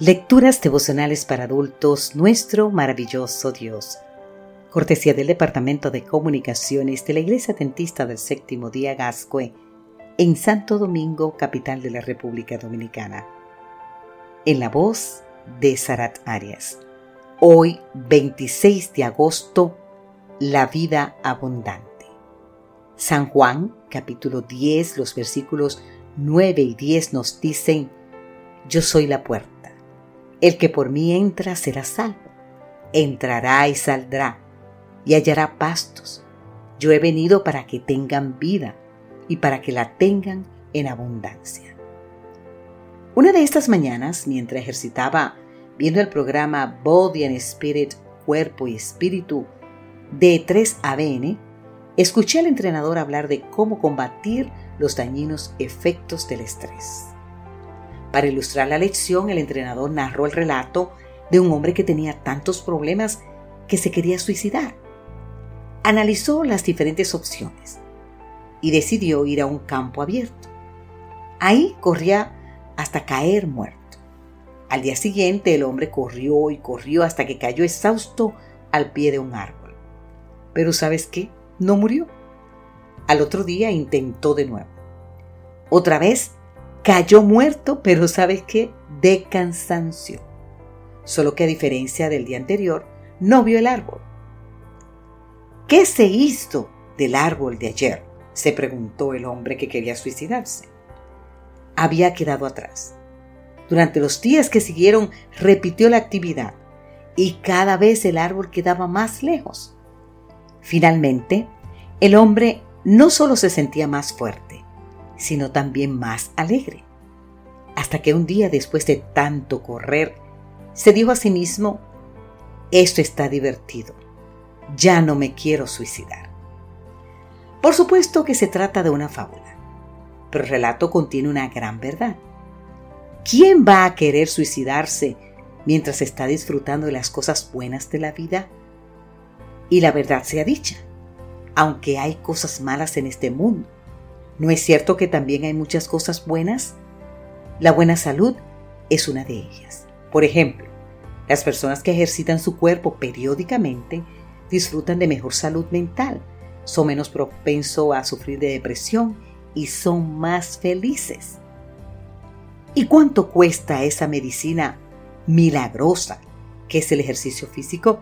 Lecturas devocionales para adultos, nuestro maravilloso Dios. Cortesía del Departamento de Comunicaciones de la Iglesia Dentista del Séptimo Día Gascue, en Santo Domingo, capital de la República Dominicana. En la voz de Sarat Arias. Hoy, 26 de agosto, la vida abundante. San Juan, capítulo 10, los versículos 9 y 10 nos dicen, Yo soy la puerta. El que por mí entra será salvo. Entrará y saldrá y hallará pastos. Yo he venido para que tengan vida y para que la tengan en abundancia. Una de estas mañanas, mientras ejercitaba viendo el programa Body and Spirit, Cuerpo y Espíritu de 3ABN, escuché al entrenador hablar de cómo combatir los dañinos efectos del estrés. Para ilustrar la lección, el entrenador narró el relato de un hombre que tenía tantos problemas que se quería suicidar. Analizó las diferentes opciones y decidió ir a un campo abierto. Ahí corría hasta caer muerto. Al día siguiente el hombre corrió y corrió hasta que cayó exhausto al pie de un árbol. Pero ¿sabes qué? No murió. Al otro día intentó de nuevo. Otra vez Cayó muerto, pero ¿sabes qué? De cansancio. Solo que a diferencia del día anterior, no vio el árbol. ¿Qué se hizo del árbol de ayer? se preguntó el hombre que quería suicidarse. Había quedado atrás. Durante los días que siguieron repitió la actividad y cada vez el árbol quedaba más lejos. Finalmente, el hombre no solo se sentía más fuerte, sino también más alegre. Hasta que un día después de tanto correr, se dijo a sí mismo, esto está divertido, ya no me quiero suicidar. Por supuesto que se trata de una fábula, pero el relato contiene una gran verdad. ¿Quién va a querer suicidarse mientras está disfrutando de las cosas buenas de la vida? Y la verdad sea dicha, aunque hay cosas malas en este mundo, ¿No es cierto que también hay muchas cosas buenas? La buena salud es una de ellas. Por ejemplo, las personas que ejercitan su cuerpo periódicamente disfrutan de mejor salud mental, son menos propensos a sufrir de depresión y son más felices. ¿Y cuánto cuesta esa medicina milagrosa que es el ejercicio físico?